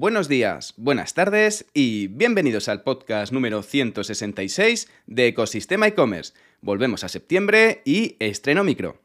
Buenos días, buenas tardes y bienvenidos al podcast número 166 de Ecosistema e-commerce. Volvemos a septiembre y estreno micro.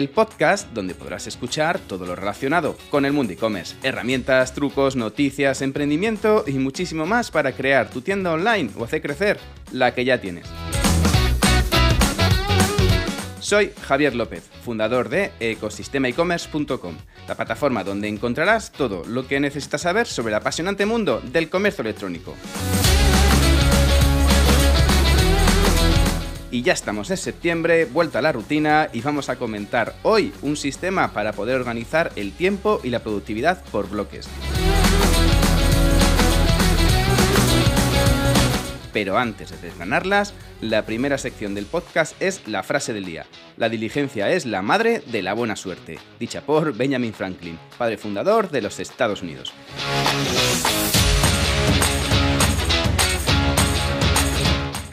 El podcast donde podrás escuchar todo lo relacionado con el mundo e-commerce, herramientas, trucos, noticias, emprendimiento y muchísimo más para crear tu tienda online o hacer crecer la que ya tienes. Soy Javier López, fundador de ecosistemaecommerce.com, la plataforma donde encontrarás todo lo que necesitas saber sobre el apasionante mundo del comercio electrónico. Y ya estamos en septiembre, vuelta a la rutina y vamos a comentar hoy un sistema para poder organizar el tiempo y la productividad por bloques. Pero antes de desgranarlas, la primera sección del podcast es la frase del día. La diligencia es la madre de la buena suerte, dicha por Benjamin Franklin, padre fundador de los Estados Unidos.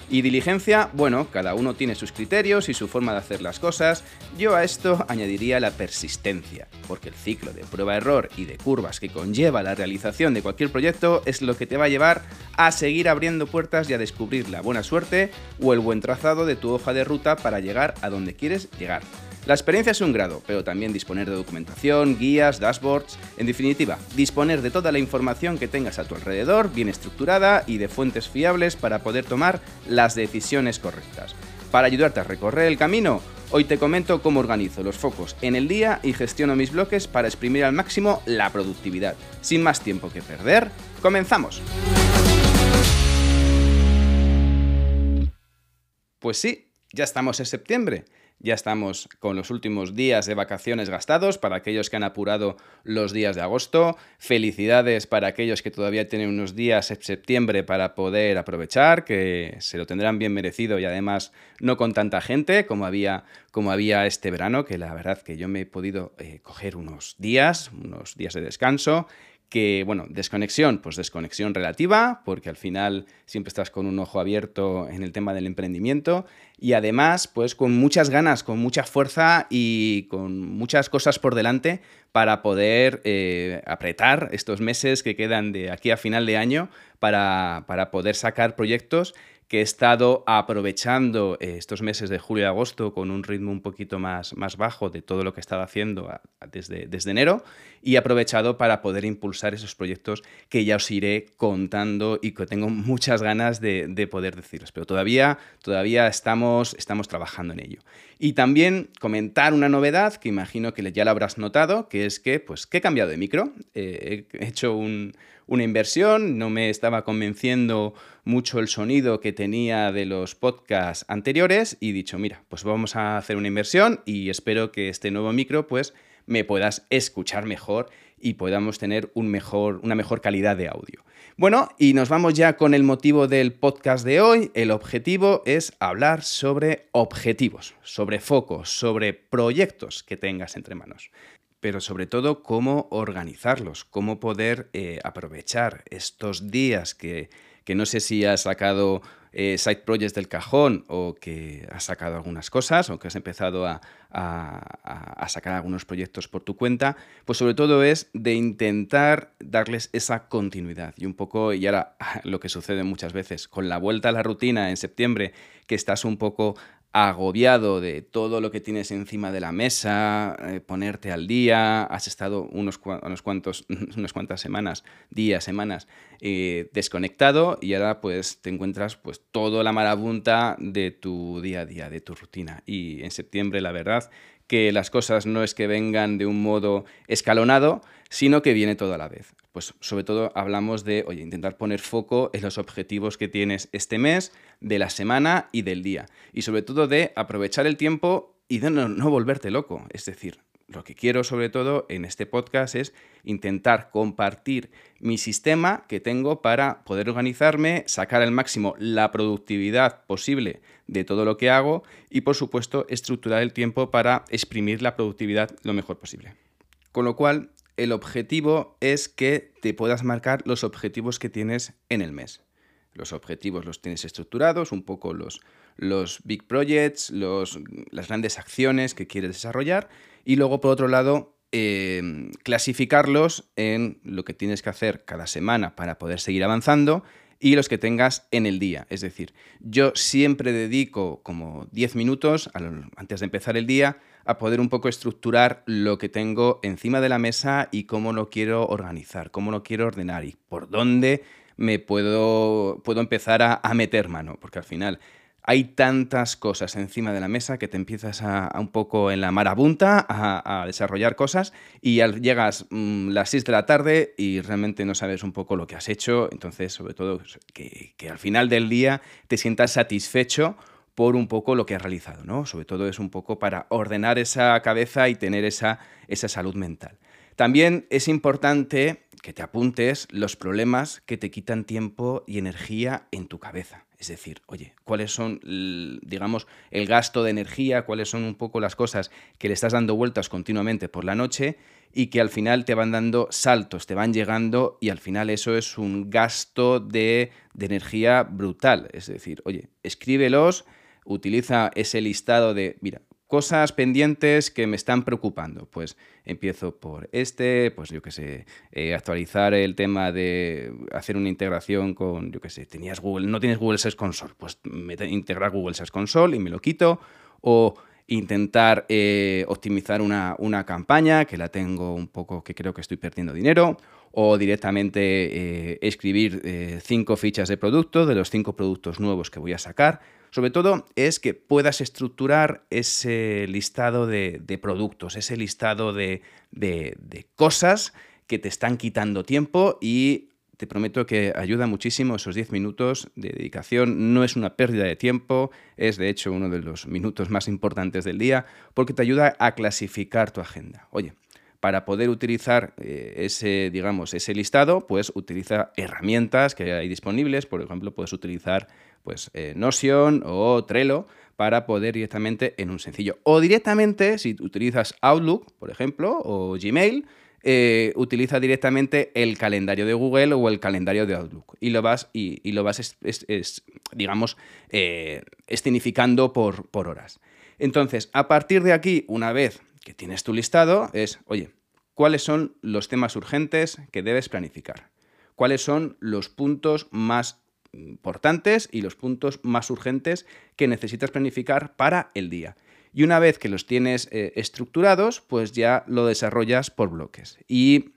Y diligencia, bueno, cada uno tiene sus criterios y su forma de hacer las cosas. Yo a esto añadiría la persistencia, porque el ciclo de prueba-error y de curvas que conlleva la realización de cualquier proyecto es lo que te va a llevar a seguir abriendo puertas y a descubrir la buena suerte o el buen trazado de tu hoja de ruta para llegar a donde quieres llegar. La experiencia es un grado, pero también disponer de documentación, guías, dashboards, en definitiva, disponer de toda la información que tengas a tu alrededor, bien estructurada y de fuentes fiables para poder tomar las decisiones correctas. Para ayudarte a recorrer el camino, hoy te comento cómo organizo los focos en el día y gestiono mis bloques para exprimir al máximo la productividad. Sin más tiempo que perder, comenzamos. Pues sí, ya estamos en septiembre ya estamos con los últimos días de vacaciones gastados para aquellos que han apurado los días de agosto. Felicidades para aquellos que todavía tienen unos días en septiembre para poder aprovechar, que se lo tendrán bien merecido y además no con tanta gente como había, como había este verano, que la verdad que yo me he podido eh, coger unos días, unos días de descanso que, bueno, desconexión, pues desconexión relativa, porque al final siempre estás con un ojo abierto en el tema del emprendimiento y además, pues con muchas ganas, con mucha fuerza y con muchas cosas por delante para poder eh, apretar estos meses que quedan de aquí a final de año para, para poder sacar proyectos que he estado aprovechando eh, estos meses de julio y agosto con un ritmo un poquito más, más bajo de todo lo que estaba haciendo desde, desde enero y aprovechado para poder impulsar esos proyectos que ya os iré contando y que tengo muchas ganas de, de poder deciros. Pero todavía, todavía estamos, estamos trabajando en ello. Y también comentar una novedad que imagino que ya la habrás notado, que es que, pues, que he cambiado de micro. Eh, he hecho una inversión, no me estaba convenciendo mucho el sonido que tenía de los podcasts anteriores y dicho, mira, pues vamos a hacer una inversión y espero que este nuevo micro, pues, me puedas escuchar mejor y podamos tener un mejor, una mejor calidad de audio. Bueno, y nos vamos ya con el motivo del podcast de hoy. El objetivo es hablar sobre objetivos, sobre focos, sobre proyectos que tengas entre manos pero sobre todo cómo organizarlos, cómo poder eh, aprovechar estos días que, que no sé si has sacado eh, side projects del cajón o que has sacado algunas cosas o que has empezado a, sacar algunos proyectos por tu cuenta, pues sobre todo es de intentar darles esa continuidad. Y un poco, y ahora lo que sucede muchas veces, con la vuelta a la rutina en septiembre, que estás un poco agobiado de todo lo que tienes encima de la mesa, eh, ponerte al día, has estado unos, unos, cuantos, unas cuantas semanas, días, semanas, eh, desconectado y ahora pues te encuentras pues toda la marabunta de tu día a día, de tu rutina. Y en septiembre la verdad que las cosas no es que vengan de un modo escalonado, sino que viene todo a la vez. Pues sobre todo hablamos de, oye, intentar poner foco en los objetivos que tienes este mes, de la semana y del día. Y sobre todo de aprovechar el tiempo y de no, no volverte loco. Es decir, lo que quiero sobre todo en este podcast es intentar compartir mi sistema que tengo para poder organizarme, sacar al máximo la productividad posible de todo lo que hago y por supuesto estructurar el tiempo para exprimir la productividad lo mejor posible. Con lo cual, el objetivo es que te puedas marcar los objetivos que tienes en el mes. Los objetivos los tienes estructurados, un poco los, los big projects, los, las grandes acciones que quieres desarrollar y luego por otro lado eh, clasificarlos en lo que tienes que hacer cada semana para poder seguir avanzando y los que tengas en el día. Es decir, yo siempre dedico como 10 minutos antes de empezar el día a poder un poco estructurar lo que tengo encima de la mesa y cómo lo quiero organizar, cómo lo quiero ordenar y por dónde me puedo, puedo empezar a, a meter mano, porque al final hay tantas cosas encima de la mesa que te empiezas a, un poco en la marabunta a, desarrollar cosas y llegas mm, las 6 de la tarde y realmente no sabes un poco lo que has hecho, entonces sobre todo que, al final del día te sientas satisfecho por un poco lo que has realizado, ¿no? Sobre todo es un poco para ordenar esa cabeza y tener esa, esa salud mental. También es importante que te apuntes los problemas que te quitan tiempo y energía en tu cabeza. Es decir, oye, ¿cuáles son, digamos, el gasto de energía? ¿Cuáles son un poco las cosas que le estás dando vueltas continuamente por la noche y que al final te van dando saltos, te van llegando y al final eso es un gasto de, de energía brutal? Es decir, oye, escríbelos, utiliza ese listado de, mira, Cosas pendientes que me están preocupando. Pues empiezo por este, pues yo qué sé, eh, actualizar el tema de hacer una integración con, yo qué sé, tenías Google, no tienes Google Search Console, pues integrar Google Search Console y me lo quito. O intentar eh, optimizar una, una, campaña que la tengo un poco, que creo que estoy perdiendo dinero, o directamente eh, escribir cinco fichas de producto de los cinco productos nuevos que voy a sacar sobre todo es que puedas estructurar ese listado de, productos, ese listado de, cosas que te están quitando tiempo y te prometo que ayuda muchísimo esos 10 minutos de dedicación. No es una pérdida de tiempo, es de hecho uno de los minutos más importantes del día porque te ayuda a clasificar tu agenda. Oye, para poder utilizar eh, ese, digamos, ese listado, pues utiliza herramientas que hay disponibles. Por ejemplo, puedes utilizar pues, eh, Notion o Trello para poder directamente en un sencillo. O directamente, si utilizas Outlook, por ejemplo, o Gmail, eh, utiliza directamente el calendario de Google o el calendario de Outlook y lo vas, y, lo vas digamos, estinificando por, por horas. Entonces, a partir de aquí, una vez que tienes tu listado es, oye, ¿cuáles son los temas urgentes que debes planificar? ¿Cuáles son los puntos más importantes y los puntos más urgentes que necesitas planificar para el día? Y una vez que los tienes eh, estructurados, pues ya lo desarrollas por bloques. Y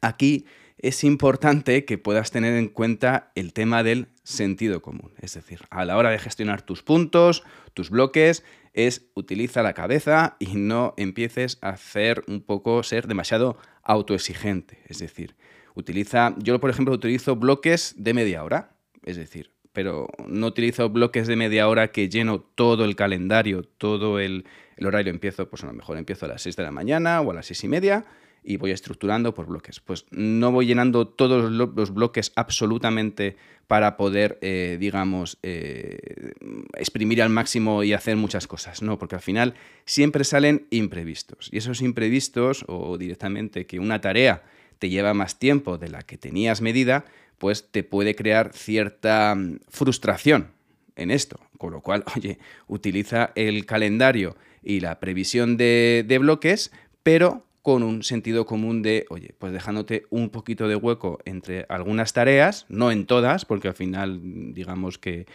aquí es importante que puedas tener en cuenta el tema del sentido común. Es decir, a la hora de gestionar tus puntos, tus bloques, es utiliza la cabeza y no empieces a hacer un poco, ser demasiado autoexigente. Es decir, utiliza, yo por ejemplo utilizo bloques de media hora, es decir, pero no utilizo bloques de media hora que lleno todo el calendario, todo el, horario. Empiezo, pues a lo mejor empiezo a las 6 de la mañana o a las 6 y media y voy estructurando por bloques. Pues no voy llenando todos los bloques absolutamente para poder, eh, digamos, eh, exprimir al máximo y hacer muchas cosas, ¿no? Porque al final siempre salen imprevistos. Y esos imprevistos, o directamente que una tarea te lleva más tiempo de la que tenías medida, pues te puede crear cierta mm, frustración en esto. Con lo cual, oye, utiliza el calendario y la previsión de, de bloques, pero con un sentido común de, oye, pues dejándote un poquito de hueco entre algunas tareas, no en todas, porque al final digamos que,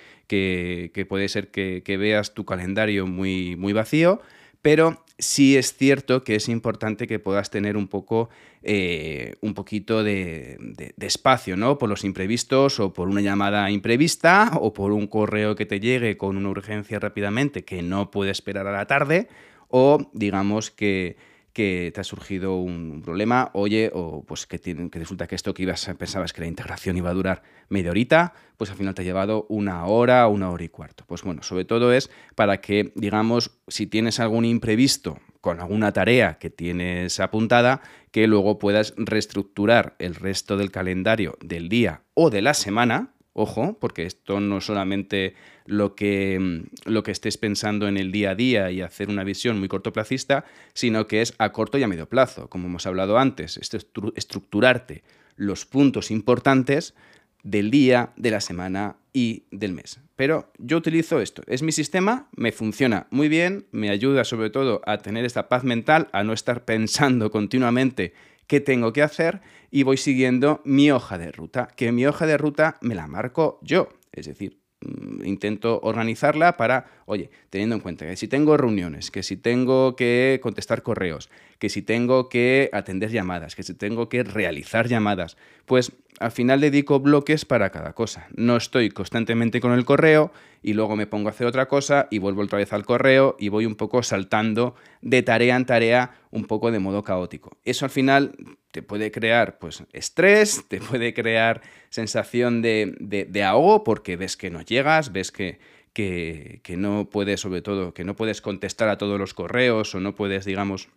puede ser que, veas tu calendario muy, muy vacío, pero sí es cierto que es importante que puedas tener un poco, eh, un poquito de, de, espacio, ¿no? Por los imprevistos o por una llamada imprevista o por un correo que te llegue con una urgencia rápidamente que no puede esperar a la tarde o digamos que que te ha surgido un problema, oye, o pues que, que resulta que esto que ibas, pensabas que la integración iba a durar media horita, pues al final te ha llevado una hora, una hora y cuarto. Pues bueno, sobre todo es para que, digamos, si tienes algún imprevisto con alguna tarea que tienes apuntada, que luego puedas reestructurar el resto del calendario del día o de la semana, Ojo, porque esto no solamente lo que, mm, lo que estés pensando en el día a día y hacer una visión muy cortoplacista, sino que es a corto y a medio plazo, como hemos hablado antes, estructurarte los puntos importantes del día, de la semana y del mes. Pero yo utilizo esto, es mi sistema, me funciona muy bien, me ayuda sobre todo a tener esta paz mental, a no estar pensando continuamente qué tengo que hacer y voy siguiendo mi hoja de ruta, que mi hoja de ruta me la marco yo, es decir, mm, intento organizarla para, oye, teniendo en cuenta que si tengo reuniones, que si tengo que contestar correos, que si tengo que atender llamadas, que si tengo que realizar llamadas, pues al final dedico bloques para cada cosa. No estoy constantemente con el correo y luego me pongo a hacer otra cosa y vuelvo otra vez al correo y voy un poco saltando de tarea en tarea un poco de modo caótico. Eso al final te puede crear pues estrés, te puede crear sensación de, de, ahogo porque ves que no llegas, ves que, que, no puedes, sobre todo, que no puedes contestar a todos los correos o no puedes, digamos,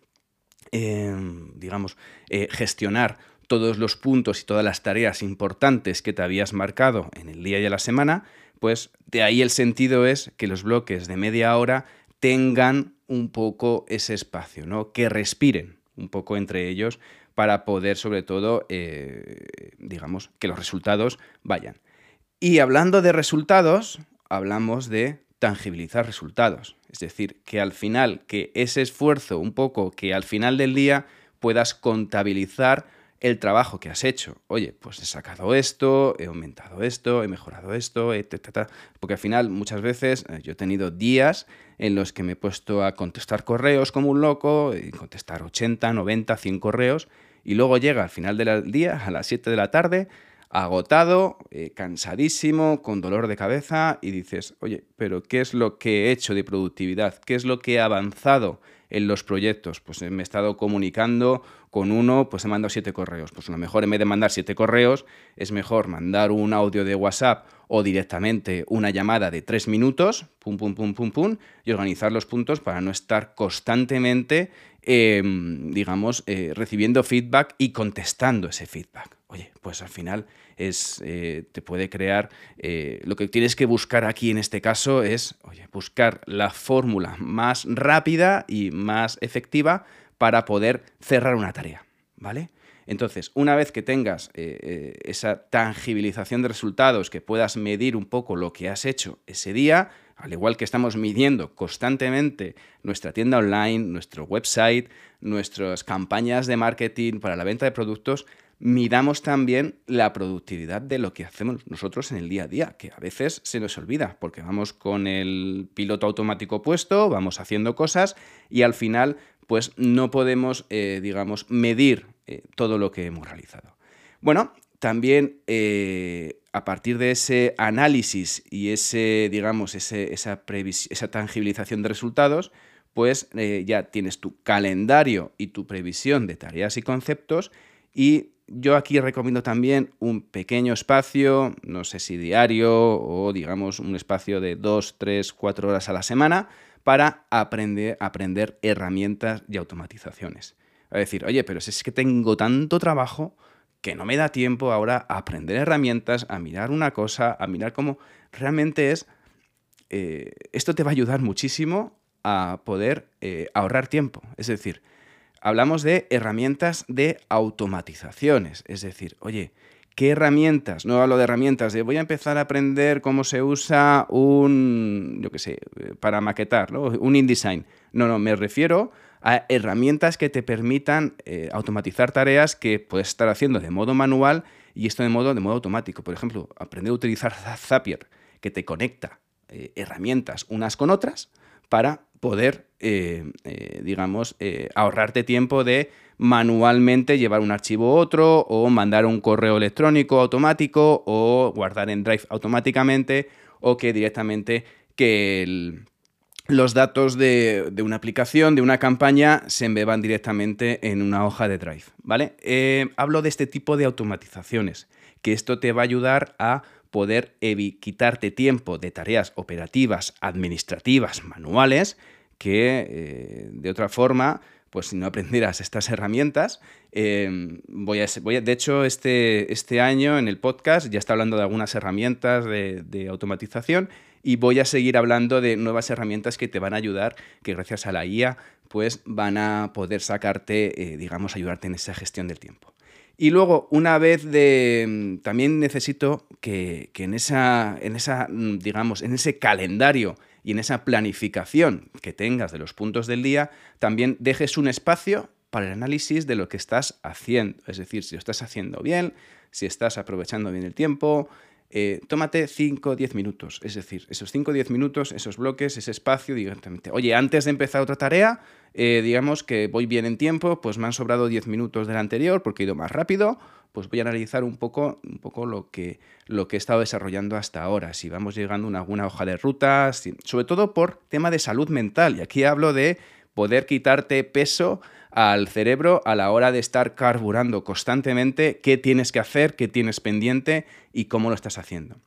em, digamos, eh, gestionar todos los puntos y todas las tareas importantes que te habías marcado en el día y en la semana, pues de ahí el sentido es que los bloques de media hora tengan un poco ese espacio, ¿no? Que respiren un poco entre ellos para poder, sobre todo, eh, digamos, que los resultados vayan. Y hablando de resultados, hablamos de tangibilizar resultados. Es decir, que al final, que ese esfuerzo un poco, que al final del día puedas contabilizar el trabajo que has hecho. Oye, pues he sacado esto, he aumentado esto, he mejorado esto, etc. Porque al final muchas veces eh, yo he tenido días en los que me he puesto a contestar correos como un loco, y contestar 80, 90, 100 correos, y luego llega al final del día, a las 7 de la tarde, agotado, eh, cansadísimo, con dolor de cabeza, y dices, oye, pero ¿qué es lo que he hecho de productividad? ¿Qué es lo que he avanzado en los proyectos? Pues me he estado comunicando con uno, pues he mandado siete correos. Pues a lo mejor en vez de mandar siete correos, es mejor mandar un audio de WhatsApp o directamente una llamada de tres minutos, pum, pum, pum, pum, pum, y organizar los puntos para no estar constantemente, em, digamos, eh, recibiendo feedback y contestando ese feedback. Oye, pues al final es, eh, te puede crear, eh, lo que tienes que buscar aquí en este caso es, oye, buscar la fórmula más rápida y más efectiva para poder cerrar una tarea, ¿vale? Entonces, una vez que tengas eh, eh, esa tangibilización de resultados, que puedas medir un poco lo que has hecho ese día, al igual que estamos midiendo constantemente nuestra tienda online, nuestro website, nuestras campañas de marketing para la venta de productos, midamos también la productividad de lo que hacemos nosotros en el día a día, que a veces se nos olvida, porque vamos con el piloto automático puesto, vamos haciendo cosas y al final pues no podemos, eh, digamos, medir eh, todo lo que hemos realizado. Bueno, también eh, a partir de ese análisis y ese, digamos, esa, esa, tangibilización de resultados, pues ya tienes tu calendario y tu previsión de tareas y conceptos y yo aquí recomiendo también un pequeño espacio, no sé si diario o digamos un espacio de dos, tres, cuatro horas a la semana, para aprender, aprender herramientas y automatizaciones. A decir, oye, pero si es que tengo tanto trabajo que no me da tiempo ahora a aprender herramientas, a mirar una cosa, a mirar cómo realmente es... Eh, esto te va a ayudar muchísimo a poder eh, ahorrar tiempo. Es decir, hablamos de herramientas de automatizaciones. Es decir, oye, ¿Qué herramientas? No hablo de herramientas de voy a empezar a aprender cómo se usa un, yo qué sé, para maquetar, ¿no? un InDesign. No, no, me refiero a herramientas que te permitan eh, automatizar tareas que puedes estar haciendo de modo manual y esto de modo, de modo automático. Por ejemplo, aprender a utilizar Zapier, que te conecta eh, herramientas unas con otras para poder, eh, digamos, ahorrarte tiempo de manualmente llevar un archivo a otro o mandar un correo electrónico automático o guardar en Drive automáticamente o que directamente que los datos de, una aplicación, de una campaña, se embeban directamente en una hoja de Drive, ¿vale? Eh, hablo de este tipo de automatizaciones, que esto te va a ayudar a poder quitarte tiempo de tareas operativas, administrativas, manuales, que eh, de otra forma pues si no aprendieras estas herramientas, em, voy, a, voy de hecho, este, este año en el podcast ya está hablando de algunas herramientas de, automatización y voy a seguir hablando de nuevas herramientas que te van a ayudar, que gracias a la IA, pues van a poder sacarte, eh, digamos, ayudarte en esa gestión del tiempo. Y luego, una vez de. Mm, también necesito que, en, esa, en esa, mm, digamos, en ese calendario y en esa planificación que tengas de los puntos del día, también dejes un espacio para el análisis de lo que estás haciendo. Es decir, si lo estás haciendo bien, si estás aprovechando bien el tiempo, eh, tómate 5 o 10 minutos. Es decir, esos 5 o 10 minutos, esos bloques, ese espacio, directamente. Oye, antes de empezar otra tarea, eh, digamos que voy bien en tiempo, pues me han sobrado 10 minutos del anterior porque he ido más rápido, pues voy a analizar un poco, un poco lo, que, lo que he estado desarrollando hasta ahora, si vamos llegando a alguna hoja de rutas, sobre todo por tema de salud mental. Y aquí hablo de poder quitarte peso al cerebro a la hora de estar carburando constantemente qué tienes que hacer, qué tienes pendiente y cómo lo estás haciendo.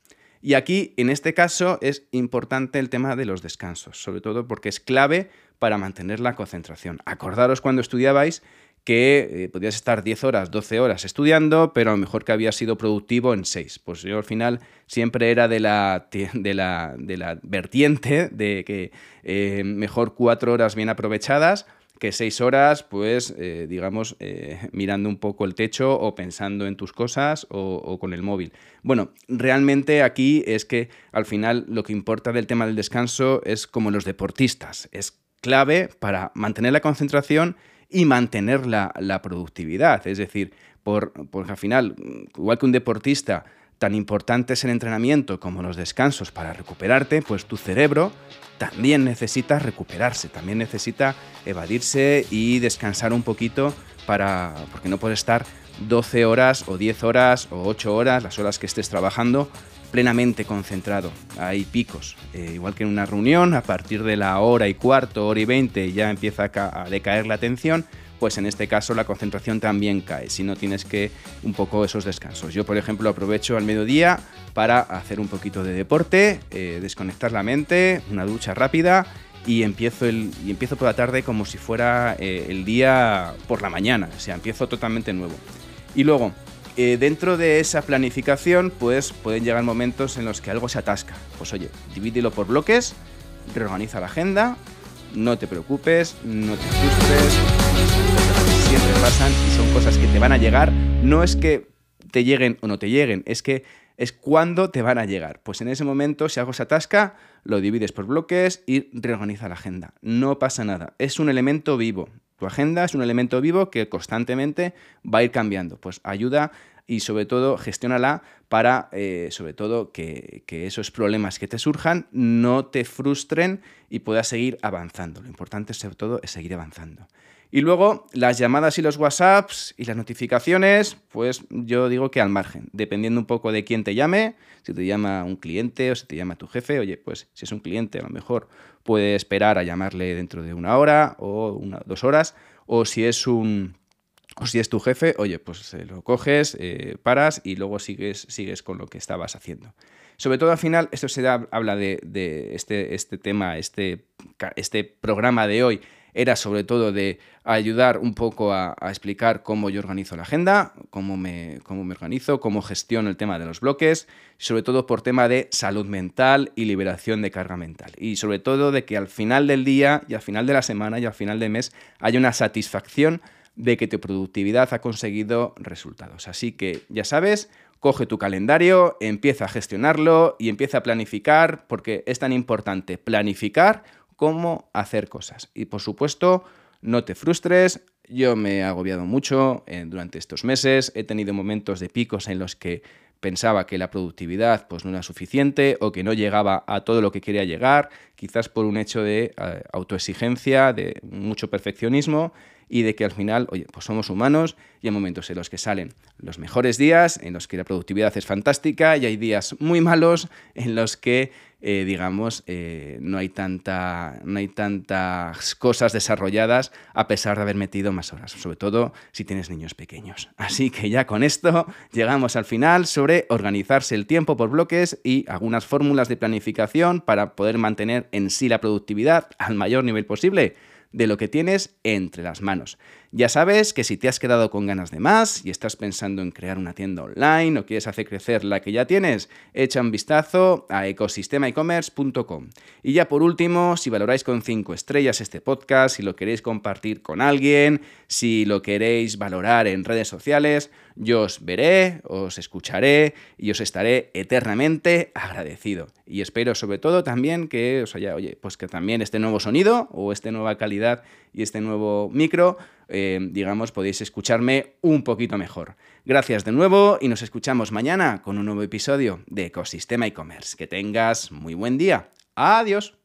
Y aquí, en este caso, es importante el tema de los descansos, sobre todo porque es clave para mantener la concentración. Acordaros cuando estudiabais que eh, podías estar 10 horas, 12 horas estudiando, pero a lo mejor que habías sido productivo en 6. Pues yo al final siempre era de la, de la, de la vertiente de que eh, mejor 4 horas bien aprovechadas que seis horas, pues, eh, digamos, eh, mirando un poco el techo o pensando en tus cosas o, con el móvil. Bueno, realmente aquí es que al final lo que importa del tema del descanso es como los deportistas, es clave para mantener la concentración y mantener la, productividad. Es decir, por, porque al final, igual que un deportista tan importante es el entrenamiento como los descansos para recuperarte, pues tu cerebro también necesita recuperarse, también necesita evadirse y descansar un poquito para porque no puedes estar 12 horas o 10 horas o 8 horas, las horas que estés trabajando, plenamente concentrado. Hay picos, eh, igual que en una reunión, a partir de la hora y cuarto, hora y veinte ya empieza a decaer la atención, pues en este caso la concentración también cae, si no tienes que un poco esos descansos. Yo, por ejemplo, aprovecho al mediodía para hacer un poquito de deporte, eh, desconectar la mente, una ducha rápida y empiezo, el, y empiezo por la tarde como si fuera eh, el día por la mañana, o sea, empiezo totalmente nuevo. Y luego, eh, dentro de esa planificación, pues pueden llegar momentos en los que algo se atasca. Pues oye, divídelo por bloques, reorganiza la agenda, no te preocupes, no te frustres, siempre pasan y son cosas que te van a llegar. No es que te lleguen o no te lleguen, es que es cuando te van a llegar. Pues en ese momento, si algo se atasca, lo divides por bloques y reorganiza la agenda. No pasa nada. Es un elemento vivo. Tu agenda es un elemento vivo que constantemente va a ir cambiando. Pues ayuda y sobre todo gestiónala para, eh, sobre todo, que, que, esos problemas que te surjan no te frustren y puedas seguir avanzando. Lo importante, sobre todo, es seguir avanzando. Y luego las llamadas y los WhatsApps y las notificaciones, pues yo digo que al margen, dependiendo un poco de quién te llame, si te llama un cliente o si te llama tu jefe, oye, pues si es un cliente a lo mejor puede esperar a llamarle dentro de una hora o una, dos horas, o si es un... O si es tu jefe, oye, pues lo coges, eh, paras y luego sigues, sigues con lo que estabas haciendo. Sobre todo al final, esto se habla de, de este, este tema, este, este programa de hoy, era sobre todo de ayudar un poco a, explicar cómo yo organizo la agenda, cómo me, cómo me organizo, cómo gestiono el tema de los bloques, sobre todo por tema de salud mental y liberación de carga mental. Y sobre todo de que al final del día y al final de la semana y al final del mes haya una satisfacción de que tu productividad ha conseguido resultados. Así que ya sabes, coge tu calendario, empieza a gestionarlo y empieza a planificar, porque es tan importante planificar cómo hacer cosas. Y por supuesto, no te frustres. Yo me he agobiado mucho eh, durante estos meses. He tenido momentos de picos en los que pensaba que la productividad pues, no era suficiente o que no llegaba a todo lo que quería llegar, quizás por un hecho de eh, autoexigencia, de mucho perfeccionismo y de que al final, oye, pues somos humanos y hay momentos en los que salen los mejores días, en los que la productividad es fantástica y hay días muy malos en los que eh, digamos, eh, no, hay tanta, no hay tantas cosas desarrolladas a pesar de haber metido más horas, sobre todo si tienes niños pequeños. Así que ya con esto llegamos al final sobre organizarse el tiempo por bloques y algunas fórmulas de planificación para poder mantener en sí la productividad al mayor nivel posible de lo que tienes entre las manos. Ya sabes que si te has quedado con ganas de más y estás pensando en crear una tienda online o quieres hacer crecer la que ya tienes, echa un vistazo a ecosistemaecommerce.com. Y ya por último, si valoráis con 5 estrellas este podcast, si lo queréis compartir con alguien, si lo queréis valorar en redes sociales, yo os veré, os escucharé y os estaré eternamente agradecido. Y espero sobre todo también que os haya, oye, pues que también este nuevo sonido o esta nueva calidad y este nuevo micro, eh, digamos, podéis escucharme un poquito mejor. Gracias de nuevo y nos escuchamos mañana con un nuevo episodio de Ecosistema e-commerce. Que tengas muy buen día. Adiós.